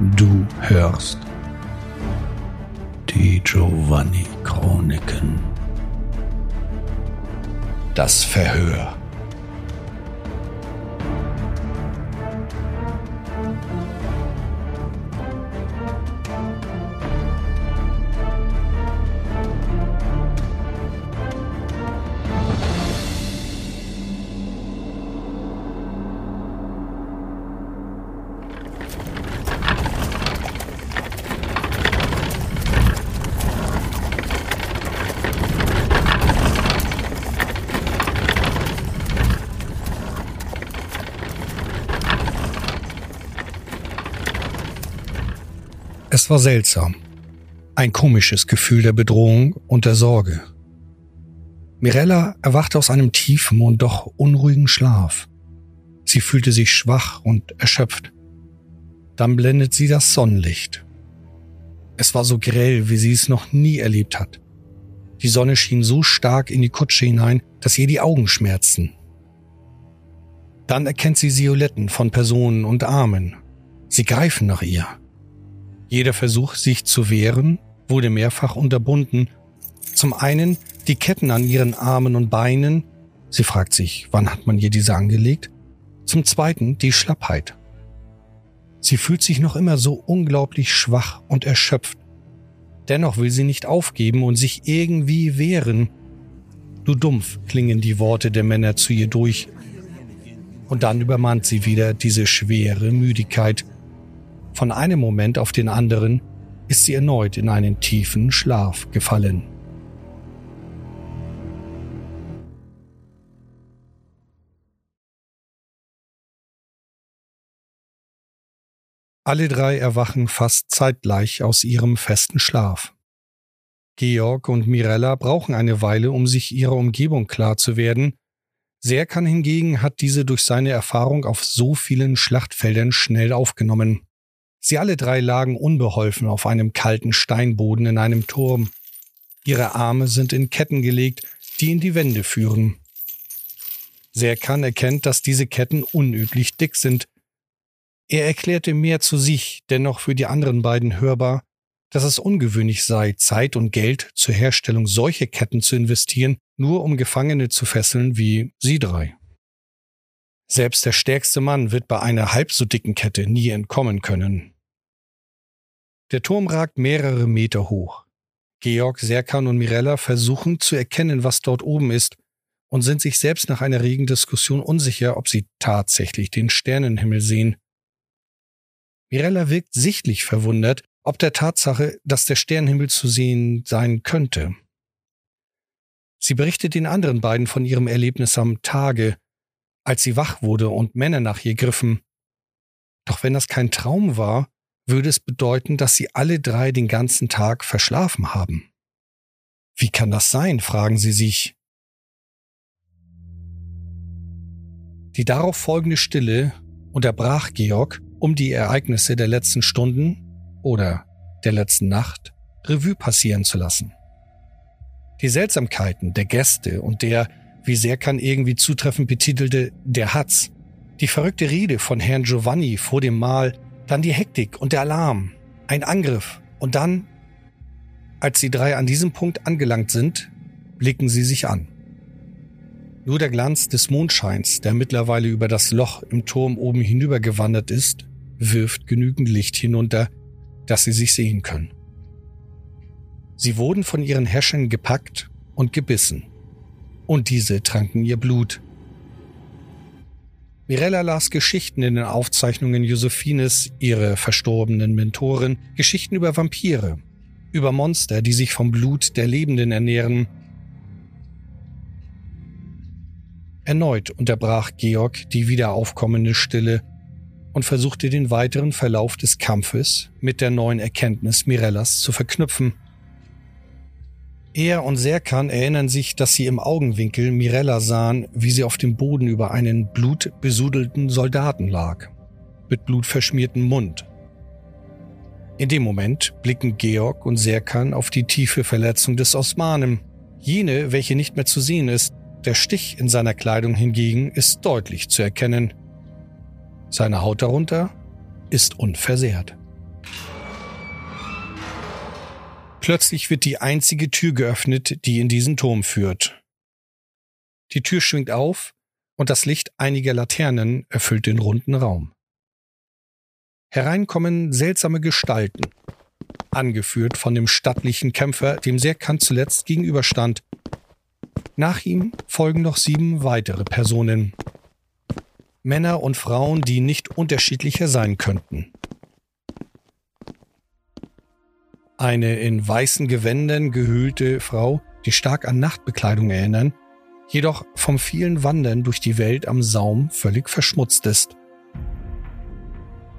Du hörst die Giovanni Chroniken. Das Verhör. Es war seltsam. Ein komisches Gefühl der Bedrohung und der Sorge. Mirella erwachte aus einem tiefen und doch unruhigen Schlaf. Sie fühlte sich schwach und erschöpft. Dann blendet sie das Sonnenlicht. Es war so grell, wie sie es noch nie erlebt hat. Die Sonne schien so stark in die Kutsche hinein, dass ihr die Augen schmerzten. Dann erkennt sie Silhouetten von Personen und Armen. Sie greifen nach ihr. Jeder Versuch, sich zu wehren, wurde mehrfach unterbunden. Zum einen die Ketten an ihren Armen und Beinen. Sie fragt sich, wann hat man ihr diese angelegt? Zum zweiten die Schlappheit. Sie fühlt sich noch immer so unglaublich schwach und erschöpft. Dennoch will sie nicht aufgeben und sich irgendwie wehren. Du dumpf klingen die Worte der Männer zu ihr durch. Und dann übermannt sie wieder diese schwere Müdigkeit – von einem Moment auf den anderen ist sie erneut in einen tiefen Schlaf gefallen. Alle drei erwachen fast zeitgleich aus ihrem festen Schlaf. Georg und Mirella brauchen eine Weile, um sich ihrer Umgebung klar zu werden. Serkan hingegen hat diese durch seine Erfahrung auf so vielen Schlachtfeldern schnell aufgenommen. Sie alle drei lagen unbeholfen auf einem kalten Steinboden in einem Turm. Ihre Arme sind in Ketten gelegt, die in die Wände führen. Serkan erkennt, dass diese Ketten unüblich dick sind. Er erklärte mehr zu sich, dennoch für die anderen beiden hörbar, dass es ungewöhnlich sei, Zeit und Geld zur Herstellung solcher Ketten zu investieren, nur um Gefangene zu fesseln wie sie drei. Selbst der stärkste Mann wird bei einer halb so dicken Kette nie entkommen können. Der Turm ragt mehrere Meter hoch. Georg, Serkan und Mirella versuchen zu erkennen, was dort oben ist, und sind sich selbst nach einer regen Diskussion unsicher, ob sie tatsächlich den Sternenhimmel sehen. Mirella wirkt sichtlich verwundert, ob der Tatsache, dass der Sternenhimmel zu sehen sein könnte. Sie berichtet den anderen beiden von ihrem Erlebnis am Tage, als sie wach wurde und Männer nach ihr griffen. Doch wenn das kein Traum war, würde es bedeuten, dass sie alle drei den ganzen Tag verschlafen haben. Wie kann das sein, fragen sie sich. Die darauf folgende Stille unterbrach Georg, um die Ereignisse der letzten Stunden oder der letzten Nacht Revue passieren zu lassen. Die Seltsamkeiten der Gäste und der wie sehr kann irgendwie zutreffend betitelte Der Hatz, die verrückte Rede von Herrn Giovanni vor dem Mahl, dann die Hektik und der Alarm, ein Angriff und dann, als die drei an diesem Punkt angelangt sind, blicken sie sich an. Nur der Glanz des Mondscheins, der mittlerweile über das Loch im Turm oben hinübergewandert ist, wirft genügend Licht hinunter, dass sie sich sehen können. Sie wurden von ihren Häschern gepackt und gebissen und diese tranken ihr Blut. Mirella las Geschichten in den Aufzeichnungen Josephines, ihre verstorbenen Mentoren, Geschichten über Vampire, über Monster, die sich vom Blut der Lebenden ernähren. Erneut unterbrach Georg die wiederaufkommende Stille und versuchte den weiteren Verlauf des Kampfes mit der neuen Erkenntnis Mirellas zu verknüpfen. Er und Serkan erinnern sich, dass sie im Augenwinkel Mirella sahen, wie sie auf dem Boden über einen blutbesudelten Soldaten lag, mit blutverschmiertem Mund. In dem Moment blicken Georg und Serkan auf die tiefe Verletzung des Osmanen, jene, welche nicht mehr zu sehen ist, der Stich in seiner Kleidung hingegen ist deutlich zu erkennen. Seine Haut darunter ist unversehrt. Plötzlich wird die einzige Tür geöffnet, die in diesen Turm führt. Die Tür schwingt auf und das Licht einiger Laternen erfüllt den runden Raum. Herein kommen seltsame Gestalten, angeführt von dem stattlichen Kämpfer, dem Serkan zuletzt gegenüberstand. Nach ihm folgen noch sieben weitere Personen. Männer und Frauen, die nicht unterschiedlicher sein könnten. Eine in weißen Gewändern gehüllte Frau, die stark an Nachtbekleidung erinnern, jedoch vom vielen Wandern durch die Welt am Saum völlig verschmutzt ist.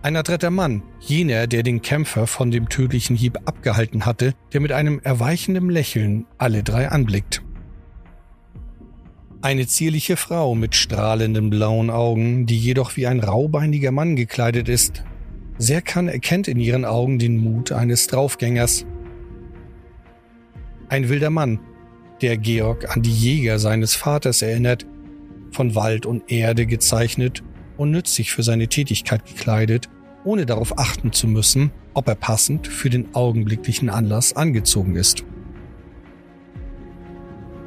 Ein adretter Mann, jener, der den Kämpfer von dem tödlichen Hieb abgehalten hatte, der mit einem erweichenden Lächeln alle drei anblickt. Eine zierliche Frau mit strahlenden blauen Augen, die jedoch wie ein raubeiniger Mann gekleidet ist. Serkan erkennt in ihren Augen den Mut eines Draufgängers. Ein wilder Mann, der Georg an die Jäger seines Vaters erinnert, von Wald und Erde gezeichnet und nützlich für seine Tätigkeit gekleidet, ohne darauf achten zu müssen, ob er passend für den augenblicklichen Anlass angezogen ist.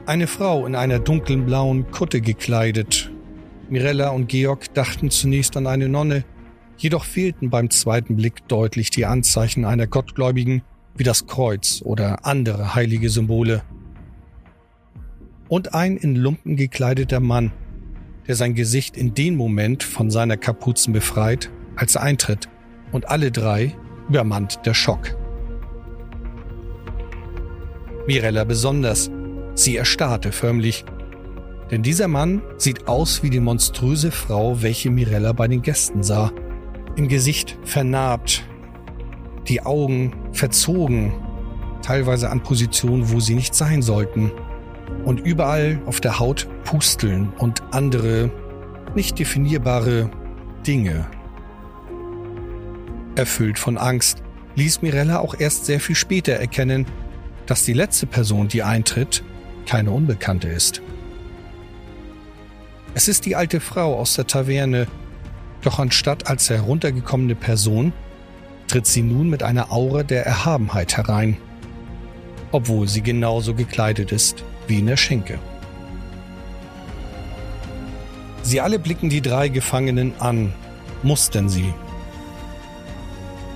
Eine Frau in einer dunklen blauen Kutte gekleidet. Mirella und Georg dachten zunächst an eine Nonne, jedoch fehlten beim zweiten Blick deutlich die Anzeichen einer Gottgläubigen wie das Kreuz oder andere heilige Symbole. Und ein in Lumpen gekleideter Mann, der sein Gesicht in dem Moment von seiner Kapuzen befreit, als er eintritt, und alle drei übermannt der Schock. Mirella besonders, sie erstarrte förmlich, denn dieser Mann sieht aus wie die monströse Frau, welche Mirella bei den Gästen sah. Im Gesicht vernarbt, die Augen verzogen, teilweise an Positionen, wo sie nicht sein sollten und überall auf der Haut Pusteln und andere nicht definierbare Dinge. Erfüllt von Angst ließ Mirella auch erst sehr viel später erkennen, dass die letzte Person, die eintritt, keine Unbekannte ist. Es ist die alte Frau aus der Taverne, doch anstatt als heruntergekommene Person tritt sie nun mit einer Aura der Erhabenheit herein, obwohl sie genauso gekleidet ist wie in der Schenke. Sie alle blicken die drei Gefangenen an, mustern sie.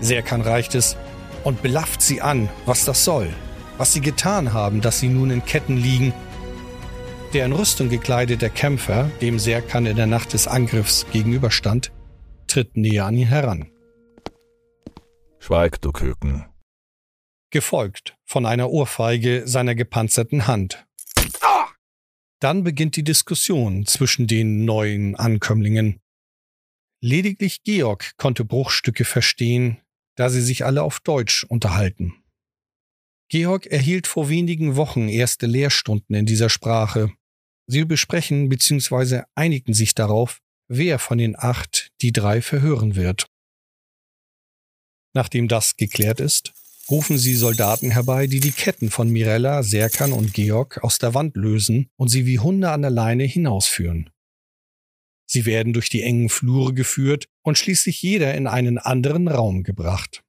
Serkan reicht es und belafft sie an, was das soll, was sie getan haben, dass sie nun in Ketten liegen. Der in Rüstung gekleidete Kämpfer, dem Serkan in der Nacht des Angriffs gegenüberstand, tritt näher an ihn heran. Schweig, du Küken. Gefolgt von einer Ohrfeige seiner gepanzerten Hand. Dann beginnt die Diskussion zwischen den neuen Ankömmlingen. Lediglich Georg konnte Bruchstücke verstehen, da sie sich alle auf Deutsch unterhalten. Georg erhielt vor wenigen Wochen erste Lehrstunden in dieser Sprache. Sie besprechen bzw. einigen sich darauf, wer von den acht die drei verhören wird. Nachdem das geklärt ist, rufen sie Soldaten herbei, die die Ketten von Mirella, Serkan und Georg aus der Wand lösen und sie wie Hunde an der Leine hinausführen. Sie werden durch die engen Flure geführt und schließlich jeder in einen anderen Raum gebracht.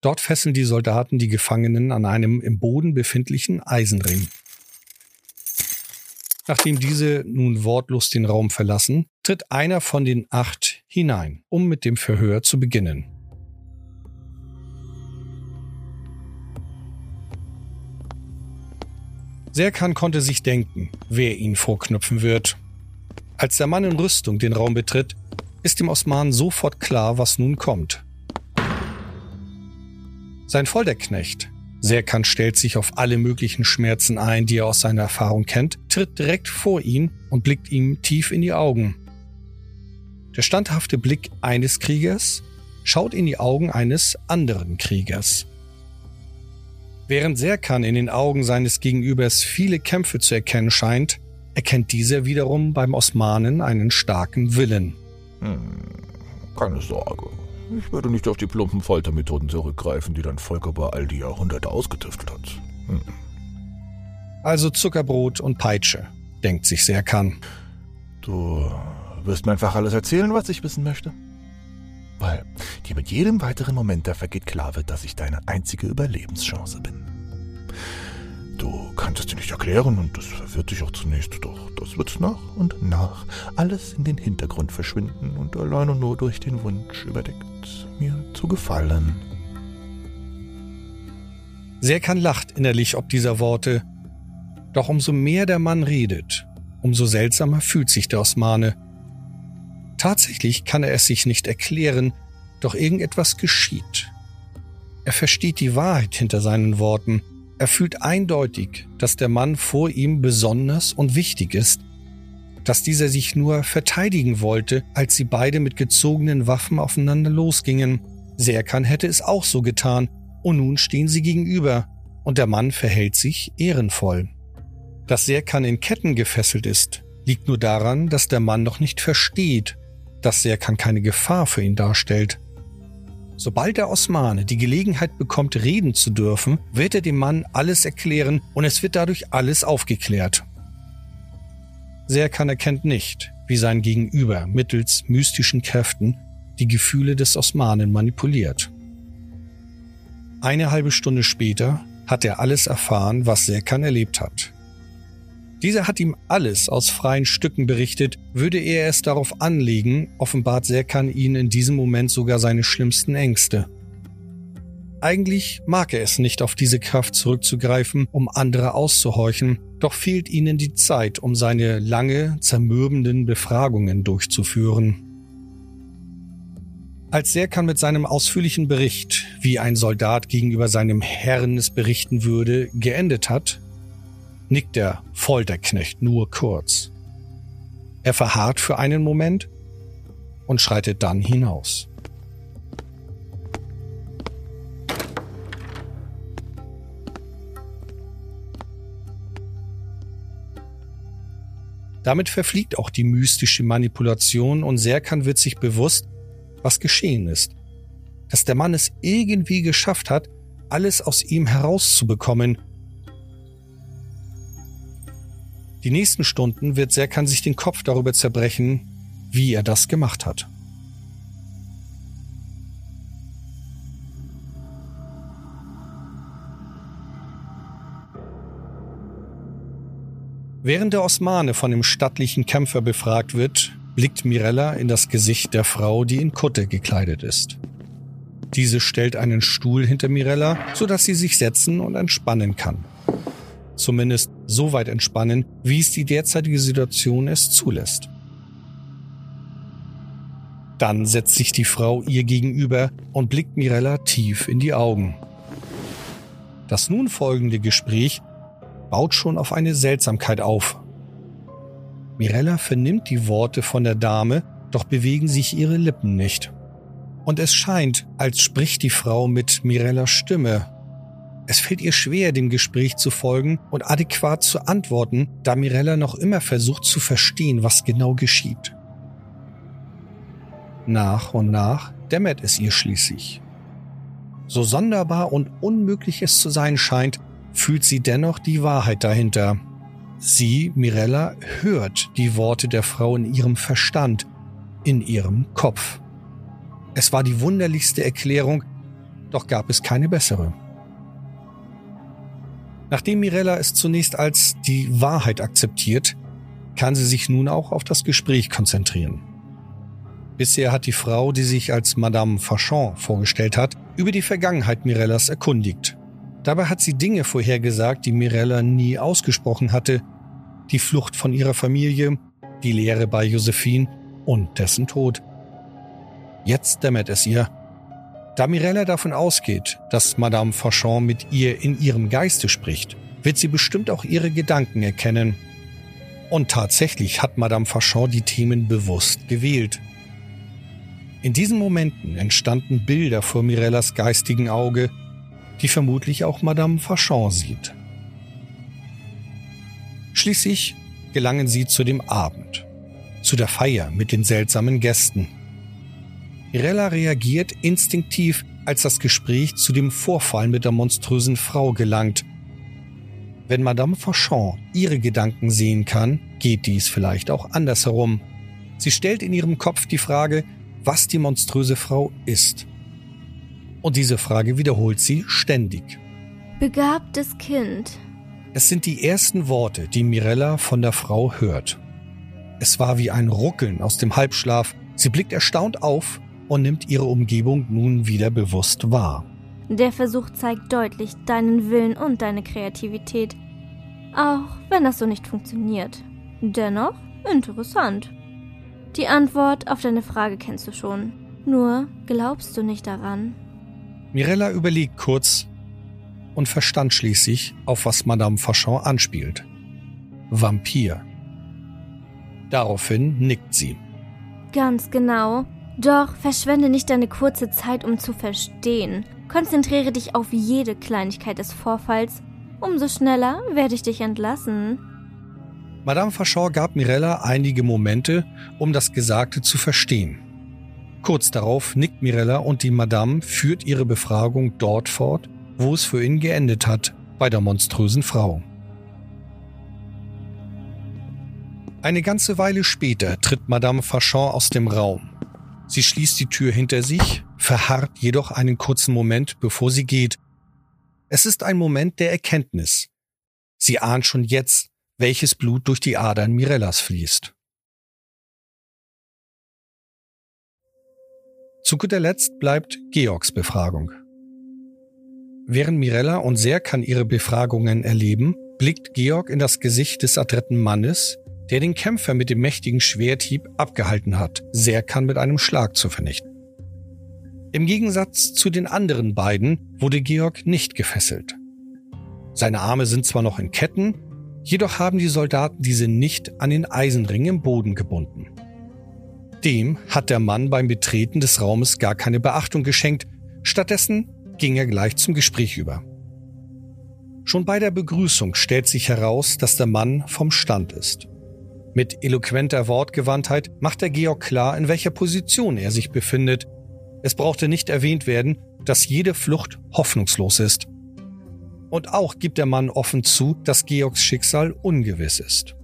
Dort fesseln die Soldaten die Gefangenen an einem im Boden befindlichen Eisenring. Nachdem diese nun wortlos den Raum verlassen, tritt einer von den acht hinein, um mit dem Verhör zu beginnen. Serkan konnte sich denken, wer ihn vorknüpfen wird. Als der Mann in Rüstung den Raum betritt, ist dem Osman sofort klar, was nun kommt. Sein Vollderknecht, Serkan stellt sich auf alle möglichen Schmerzen ein, die er aus seiner Erfahrung kennt, tritt direkt vor ihn und blickt ihm tief in die Augen. Der standhafte Blick eines Kriegers schaut in die Augen eines anderen Kriegers. Während Serkan in den Augen seines Gegenübers viele Kämpfe zu erkennen scheint, erkennt dieser wiederum beim Osmanen einen starken Willen. Hm, keine Sorge. Ich werde nicht auf die plumpen Foltermethoden zurückgreifen, die dein Volk über all die Jahrhunderte ausgetüftelt hat. Hm. Also Zuckerbrot und Peitsche, denkt sich Serkan. Du wirst mir einfach alles erzählen, was ich wissen möchte? Weil dir mit jedem weiteren Moment, der vergeht, klar wird, dass ich deine einzige Überlebenschance bin. Du kannst es dir nicht erklären und das verwirrt dich auch zunächst, doch das wird nach und nach alles in den Hintergrund verschwinden und alleine nur durch den Wunsch überdeckt, mir zu gefallen. Serkan lacht innerlich ob dieser Worte, doch umso mehr der Mann redet, umso seltsamer fühlt sich der Osmane. Tatsächlich kann er es sich nicht erklären, doch irgendetwas geschieht. Er versteht die Wahrheit hinter seinen Worten. Er fühlt eindeutig, dass der Mann vor ihm besonders und wichtig ist, dass dieser sich nur verteidigen wollte, als sie beide mit gezogenen Waffen aufeinander losgingen. Serkan hätte es auch so getan, und nun stehen sie gegenüber, und der Mann verhält sich ehrenvoll. Dass Serkan in Ketten gefesselt ist, liegt nur daran, dass der Mann noch nicht versteht, dass Serkan keine Gefahr für ihn darstellt. Sobald der Osmane die Gelegenheit bekommt, reden zu dürfen, wird er dem Mann alles erklären und es wird dadurch alles aufgeklärt. Serkan erkennt nicht, wie sein Gegenüber mittels mystischen Kräften die Gefühle des Osmanen manipuliert. Eine halbe Stunde später hat er alles erfahren, was Serkan erlebt hat. Dieser hat ihm alles aus freien Stücken berichtet, würde er es darauf anlegen, offenbart Serkan ihn in diesem Moment sogar seine schlimmsten Ängste. Eigentlich mag er es nicht, auf diese Kraft zurückzugreifen, um andere auszuhorchen, doch fehlt ihnen die Zeit, um seine lange, zermürbenden Befragungen durchzuführen. Als Serkan mit seinem ausführlichen Bericht, wie ein Soldat gegenüber seinem Herrn es berichten würde, geendet hat, nickt der Folterknecht nur kurz. Er verharrt für einen Moment und schreitet dann hinaus. Damit verfliegt auch die mystische Manipulation und Serkan wird sich bewusst, was geschehen ist. Dass der Mann es irgendwie geschafft hat, alles aus ihm herauszubekommen Die nächsten Stunden wird Serkan sich den Kopf darüber zerbrechen, wie er das gemacht hat. Während der Osmane von dem stattlichen Kämpfer befragt wird, blickt Mirella in das Gesicht der Frau, die in Kutte gekleidet ist. Diese stellt einen Stuhl hinter Mirella, sodass sie sich setzen und entspannen kann zumindest so weit entspannen, wie es die derzeitige Situation es zulässt. Dann setzt sich die Frau ihr gegenüber und blickt Mirella tief in die Augen. Das nun folgende Gespräch baut schon auf eine Seltsamkeit auf. Mirella vernimmt die Worte von der Dame, doch bewegen sich ihre Lippen nicht. Und es scheint, als spricht die Frau mit Mirellas Stimme, es fällt ihr schwer, dem Gespräch zu folgen und adäquat zu antworten, da Mirella noch immer versucht zu verstehen, was genau geschieht. Nach und nach dämmert es ihr schließlich. So sonderbar und unmöglich es zu sein scheint, fühlt sie dennoch die Wahrheit dahinter. Sie, Mirella, hört die Worte der Frau in ihrem Verstand, in ihrem Kopf. Es war die wunderlichste Erklärung, doch gab es keine bessere. Nachdem Mirella es zunächst als die Wahrheit akzeptiert, kann sie sich nun auch auf das Gespräch konzentrieren. Bisher hat die Frau, die sich als Madame Fachon vorgestellt hat, über die Vergangenheit Mirellas erkundigt. Dabei hat sie Dinge vorhergesagt, die Mirella nie ausgesprochen hatte. Die Flucht von ihrer Familie, die Lehre bei Josephine und dessen Tod. Jetzt dämmert es ihr, da Mirella davon ausgeht, dass Madame Fauchon mit ihr in ihrem Geiste spricht, wird sie bestimmt auch ihre Gedanken erkennen. Und tatsächlich hat Madame Fauchon die Themen bewusst gewählt. In diesen Momenten entstanden Bilder vor Mirellas geistigen Auge, die vermutlich auch Madame Fauchon sieht. Schließlich gelangen sie zu dem Abend, zu der Feier mit den seltsamen Gästen. Mirella reagiert instinktiv, als das Gespräch zu dem Vorfall mit der monströsen Frau gelangt. Wenn Madame Fauchon ihre Gedanken sehen kann, geht dies vielleicht auch andersherum. Sie stellt in ihrem Kopf die Frage, was die monströse Frau ist. Und diese Frage wiederholt sie ständig. Begabtes Kind. Es sind die ersten Worte, die Mirella von der Frau hört. Es war wie ein Ruckeln aus dem Halbschlaf. Sie blickt erstaunt auf und nimmt ihre Umgebung nun wieder bewusst wahr. Der Versuch zeigt deutlich deinen Willen und deine Kreativität. Auch wenn das so nicht funktioniert. Dennoch interessant. Die Antwort auf deine Frage kennst du schon. Nur glaubst du nicht daran. Mirella überlegt kurz und verstand schließlich, auf was Madame Fachon anspielt. Vampir. Daraufhin nickt sie. Ganz genau. Doch verschwende nicht deine kurze Zeit, um zu verstehen. Konzentriere dich auf jede Kleinigkeit des Vorfalls. Umso schneller werde ich dich entlassen. Madame Fachon gab Mirella einige Momente, um das Gesagte zu verstehen. Kurz darauf nickt Mirella und die Madame führt ihre Befragung dort fort, wo es für ihn geendet hat, bei der monströsen Frau. Eine ganze Weile später tritt Madame Fachon aus dem Raum. Sie schließt die Tür hinter sich, verharrt jedoch einen kurzen Moment, bevor sie geht. Es ist ein Moment der Erkenntnis. Sie ahnt schon jetzt, welches Blut durch die Adern Mirellas fließt. Zu guter Letzt bleibt Georgs Befragung. Während Mirella und Serkan ihre Befragungen erleben, blickt Georg in das Gesicht des adretten Mannes, der den Kämpfer mit dem mächtigen Schwerthieb abgehalten hat, Serkan mit einem Schlag zu vernichten. Im Gegensatz zu den anderen beiden wurde Georg nicht gefesselt. Seine Arme sind zwar noch in Ketten, jedoch haben die Soldaten diese nicht an den Eisenring im Boden gebunden. Dem hat der Mann beim Betreten des Raumes gar keine Beachtung geschenkt, stattdessen ging er gleich zum Gespräch über. Schon bei der Begrüßung stellt sich heraus, dass der Mann vom Stand ist. Mit eloquenter Wortgewandtheit macht der Georg klar, in welcher Position er sich befindet. Es brauchte nicht erwähnt werden, dass jede Flucht hoffnungslos ist. Und auch gibt der Mann offen zu, dass Georgs Schicksal ungewiss ist.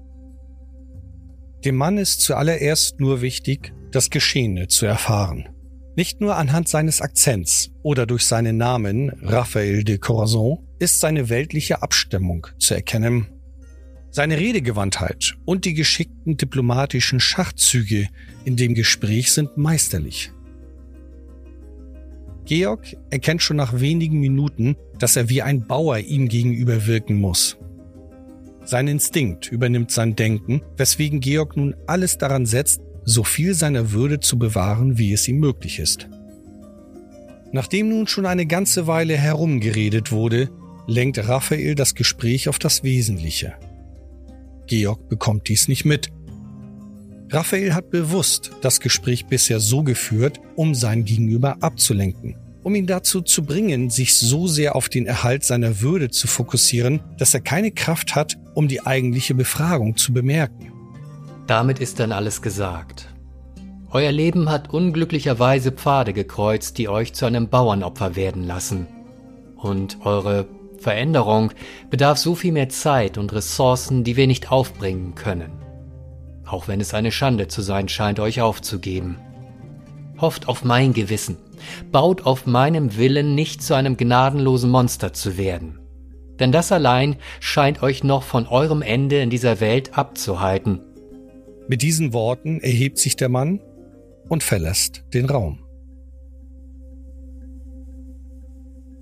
Dem Mann ist zuallererst nur wichtig, das Geschehene zu erfahren. Nicht nur anhand seines Akzents oder durch seinen Namen Raphael de Corazon ist seine weltliche Abstimmung zu erkennen. Seine Redegewandtheit und die geschickten diplomatischen Schachzüge in dem Gespräch sind meisterlich. Georg erkennt schon nach wenigen Minuten, dass er wie ein Bauer ihm gegenüber wirken muss. Sein Instinkt übernimmt sein Denken, weswegen Georg nun alles daran setzt, so viel seiner Würde zu bewahren, wie es ihm möglich ist. Nachdem nun schon eine ganze Weile herumgeredet wurde, lenkt Raphael das Gespräch auf das Wesentliche. Georg bekommt dies nicht mit. Raphael hat bewusst das Gespräch bisher so geführt, um sein Gegenüber abzulenken, um ihn dazu zu bringen, sich so sehr auf den Erhalt seiner Würde zu fokussieren, dass er keine Kraft hat, um die eigentliche Befragung zu bemerken. Damit ist dann alles gesagt. Euer Leben hat unglücklicherweise Pfade gekreuzt, die euch zu einem Bauernopfer werden lassen. Und eure Veränderung bedarf so viel mehr Zeit und Ressourcen, die wir nicht aufbringen können. Auch wenn es eine Schande zu sein scheint, euch aufzugeben. Hofft auf mein Gewissen. Baut auf meinem Willen, nicht zu einem gnadenlosen Monster zu werden. Denn das allein scheint euch noch von eurem Ende in dieser Welt abzuhalten. Mit diesen Worten erhebt sich der Mann und verlässt den Raum.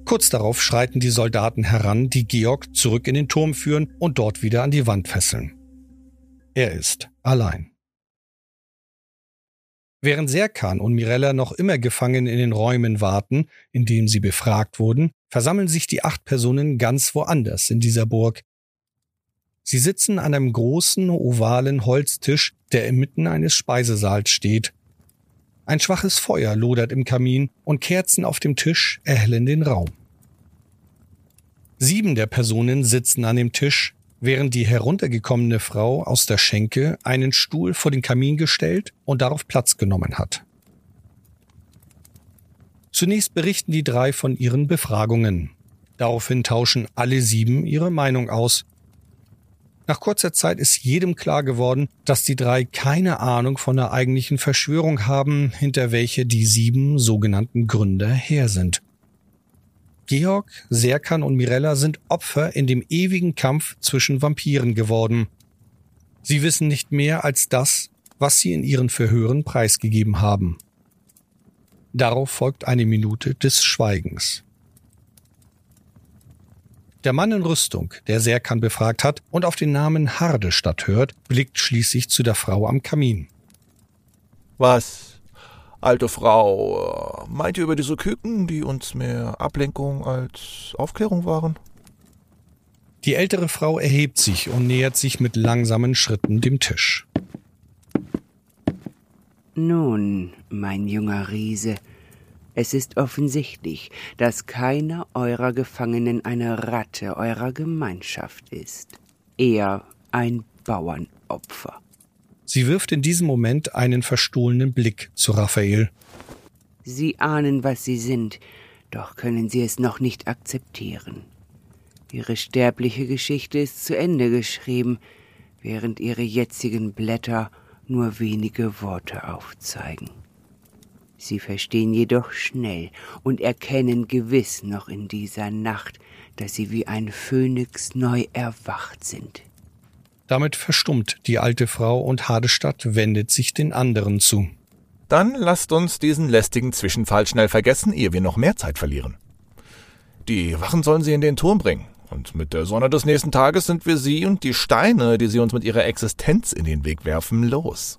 Kurz darauf schreiten die Soldaten heran, die Georg zurück in den Turm führen und dort wieder an die Wand fesseln. Er ist allein. Während Serkan und Mirella noch immer gefangen in den Räumen warten, in denen sie befragt wurden, versammeln sich die acht Personen ganz woanders in dieser Burg, Sie sitzen an einem großen, ovalen Holztisch, der inmitten eines Speisesaals steht. Ein schwaches Feuer lodert im Kamin und Kerzen auf dem Tisch erhellen den Raum. Sieben der Personen sitzen an dem Tisch, während die heruntergekommene Frau aus der Schenke einen Stuhl vor den Kamin gestellt und darauf Platz genommen hat. Zunächst berichten die drei von ihren Befragungen. Daraufhin tauschen alle sieben ihre Meinung aus nach kurzer Zeit ist jedem klar geworden, dass die drei keine Ahnung von der eigentlichen Verschwörung haben, hinter welche die sieben sogenannten Gründer her sind. Georg, Serkan und Mirella sind Opfer in dem ewigen Kampf zwischen Vampiren geworden. Sie wissen nicht mehr als das, was sie in ihren Verhören preisgegeben haben. Darauf folgt eine Minute des Schweigens. Der Mann in Rüstung, der Serkan befragt hat und auf den Namen Hardestadt hört, blickt schließlich zu der Frau am Kamin. Was, alte Frau, meint ihr über diese Küken, die uns mehr Ablenkung als Aufklärung waren? Die ältere Frau erhebt sich und nähert sich mit langsamen Schritten dem Tisch. Nun, mein junger Riese, es ist offensichtlich, dass keiner eurer Gefangenen eine Ratte eurer Gemeinschaft ist, eher ein Bauernopfer. Sie wirft in diesem Moment einen verstohlenen Blick zu Raphael. Sie ahnen, was sie sind, doch können sie es noch nicht akzeptieren. Ihre sterbliche Geschichte ist zu Ende geschrieben, während ihre jetzigen Blätter nur wenige Worte aufzeigen. Sie verstehen jedoch schnell und erkennen gewiss noch in dieser Nacht, dass sie wie ein Phönix neu erwacht sind. Damit verstummt die alte Frau und Hadestadt wendet sich den anderen zu. Dann lasst uns diesen lästigen Zwischenfall schnell vergessen, ehe wir noch mehr Zeit verlieren. Die Wachen sollen sie in den Turm bringen. Und mit der Sonne des nächsten Tages sind wir sie und die Steine, die sie uns mit ihrer Existenz in den Weg werfen, los.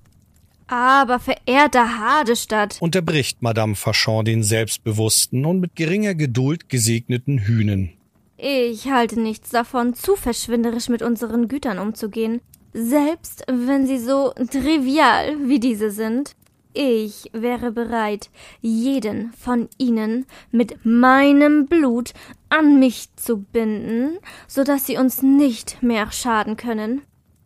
Aber verehrter Hadestadt, Unterbricht Madame Fachon den selbstbewussten und mit geringer Geduld gesegneten Hühnen. Ich halte nichts davon, zu verschwinderisch mit unseren Gütern umzugehen, selbst wenn sie so trivial wie diese sind. Ich wäre bereit, jeden von ihnen mit meinem Blut an mich zu binden, so dass sie uns nicht mehr schaden können.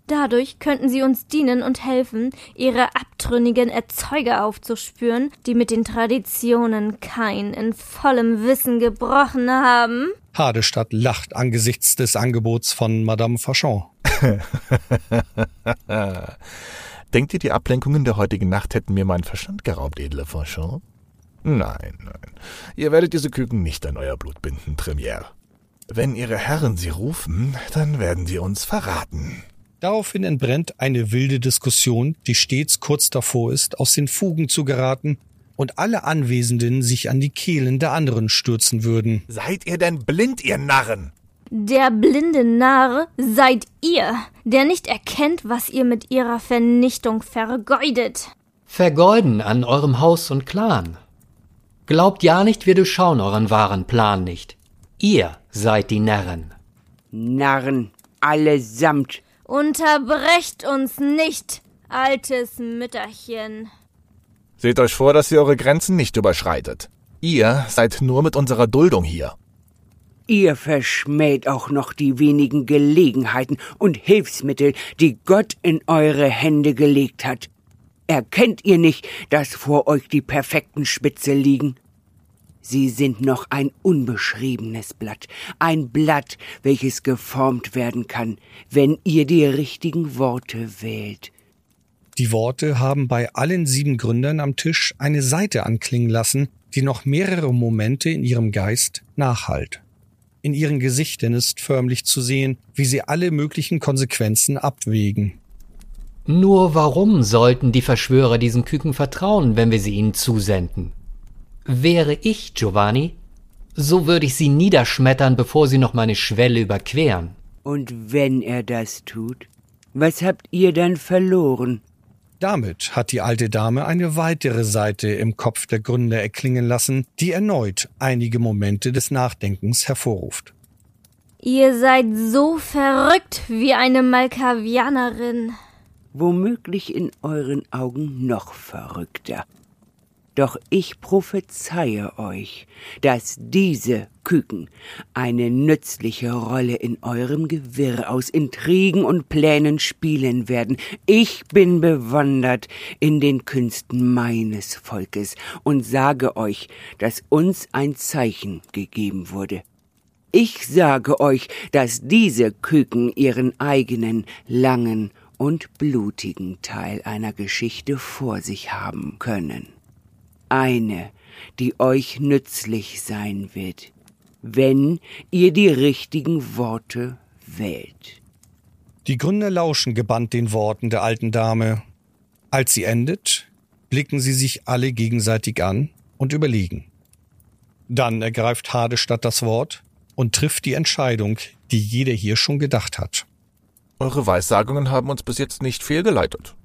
Dadurch könnten sie uns dienen und helfen, ihre abtrünnigen Erzeuger aufzuspüren, die mit den Traditionen kein in vollem Wissen gebrochen haben. Hadestadt lacht angesichts des Angebots von Madame Fachon. Denkt ihr, die Ablenkungen der heutigen Nacht hätten mir meinen Verstand geraubt, edle Fauchon? Nein, nein. Ihr werdet diese Küken nicht an euer Blut binden, Tremiere. Wenn ihre Herren sie rufen, dann werden sie uns verraten. Daraufhin entbrennt eine wilde Diskussion, die stets kurz davor ist, aus den Fugen zu geraten und alle Anwesenden sich an die Kehlen der anderen stürzen würden. Seid ihr denn blind, ihr Narren? Der blinde Narr seid ihr, der nicht erkennt, was ihr mit ihrer Vernichtung vergeudet. Vergeuden an eurem Haus und Clan. Glaubt ja nicht, wir durchschauen euren wahren Plan nicht. Ihr seid die Närren. Narren, allesamt. Unterbrecht uns nicht, altes Mütterchen. Seht euch vor, dass ihr eure Grenzen nicht überschreitet. Ihr seid nur mit unserer Duldung hier. Ihr verschmäht auch noch die wenigen Gelegenheiten und Hilfsmittel, die Gott in eure Hände gelegt hat. Erkennt ihr nicht, dass vor euch die perfekten Spitze liegen? Sie sind noch ein unbeschriebenes Blatt, ein Blatt, welches geformt werden kann, wenn ihr die richtigen Worte wählt. Die Worte haben bei allen sieben Gründern am Tisch eine Seite anklingen lassen, die noch mehrere Momente in ihrem Geist nachhallt. In ihren Gesichtern ist förmlich zu sehen, wie sie alle möglichen Konsequenzen abwägen. Nur warum sollten die Verschwörer diesen Küken vertrauen, wenn wir sie ihnen zusenden? Wäre ich Giovanni, so würde ich sie niederschmettern, bevor sie noch meine Schwelle überqueren. Und wenn er das tut, was habt ihr dann verloren? Damit hat die alte Dame eine weitere Seite im Kopf der Gründer erklingen lassen, die erneut einige Momente des Nachdenkens hervorruft. Ihr seid so verrückt wie eine Malkavianerin. Womöglich in euren Augen noch verrückter. Doch ich prophezeie euch, dass diese Küken eine nützliche Rolle in eurem Gewirr aus Intrigen und Plänen spielen werden. Ich bin bewandert in den Künsten meines Volkes und sage euch, dass uns ein Zeichen gegeben wurde. Ich sage euch, dass diese Küken ihren eigenen, langen und blutigen Teil einer Geschichte vor sich haben können eine, die euch nützlich sein wird. wenn ihr die richtigen Worte wählt. Die Gründer lauschen gebannt den Worten der alten Dame. Als sie endet, blicken sie sich alle gegenseitig an und überlegen. Dann ergreift Hadestadt das Wort und trifft die Entscheidung, die jeder hier schon gedacht hat. Eure Weissagungen haben uns bis jetzt nicht fehlgeleitet.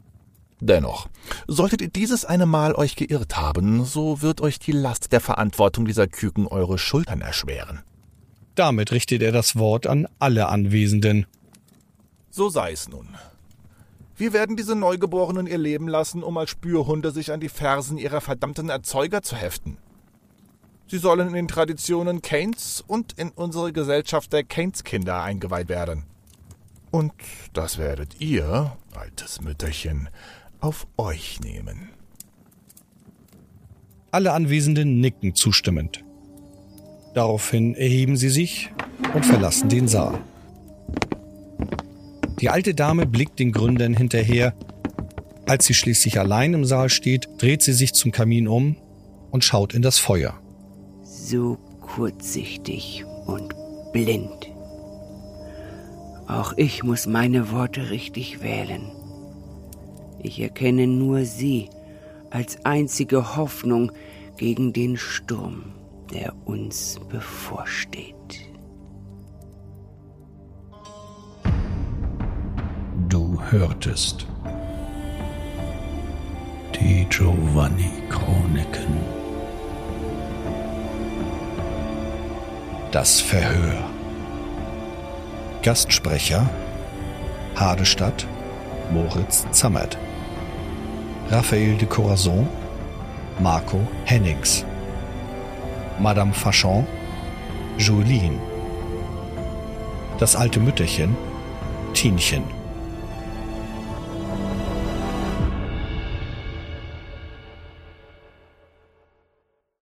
Dennoch, solltet ihr dieses eine Mal euch geirrt haben, so wird euch die Last der Verantwortung dieser Küken eure Schultern erschweren. Damit richtet er das Wort an alle Anwesenden. So sei es nun. Wir werden diese Neugeborenen ihr Leben lassen, um als Spürhunde sich an die Fersen ihrer verdammten Erzeuger zu heften. Sie sollen in den Traditionen Keynes und in unsere Gesellschaft der Keynes-Kinder eingeweiht werden. Und das werdet ihr, altes Mütterchen, auf euch nehmen. Alle Anwesenden nicken zustimmend. Daraufhin erheben sie sich und verlassen den Saal. Die alte Dame blickt den Gründern hinterher. Als sie schließlich allein im Saal steht, dreht sie sich zum Kamin um und schaut in das Feuer. So kurzsichtig und blind. Auch ich muss meine Worte richtig wählen. Ich erkenne nur sie als einzige Hoffnung gegen den Sturm, der uns bevorsteht. Du hörtest die Giovanni Chroniken. Das Verhör. Gastsprecher Hadestadt Moritz Zammert. Raphael de Corazon, Marco Hennings, Madame Fachon, Julien, das alte Mütterchen, Tienchen.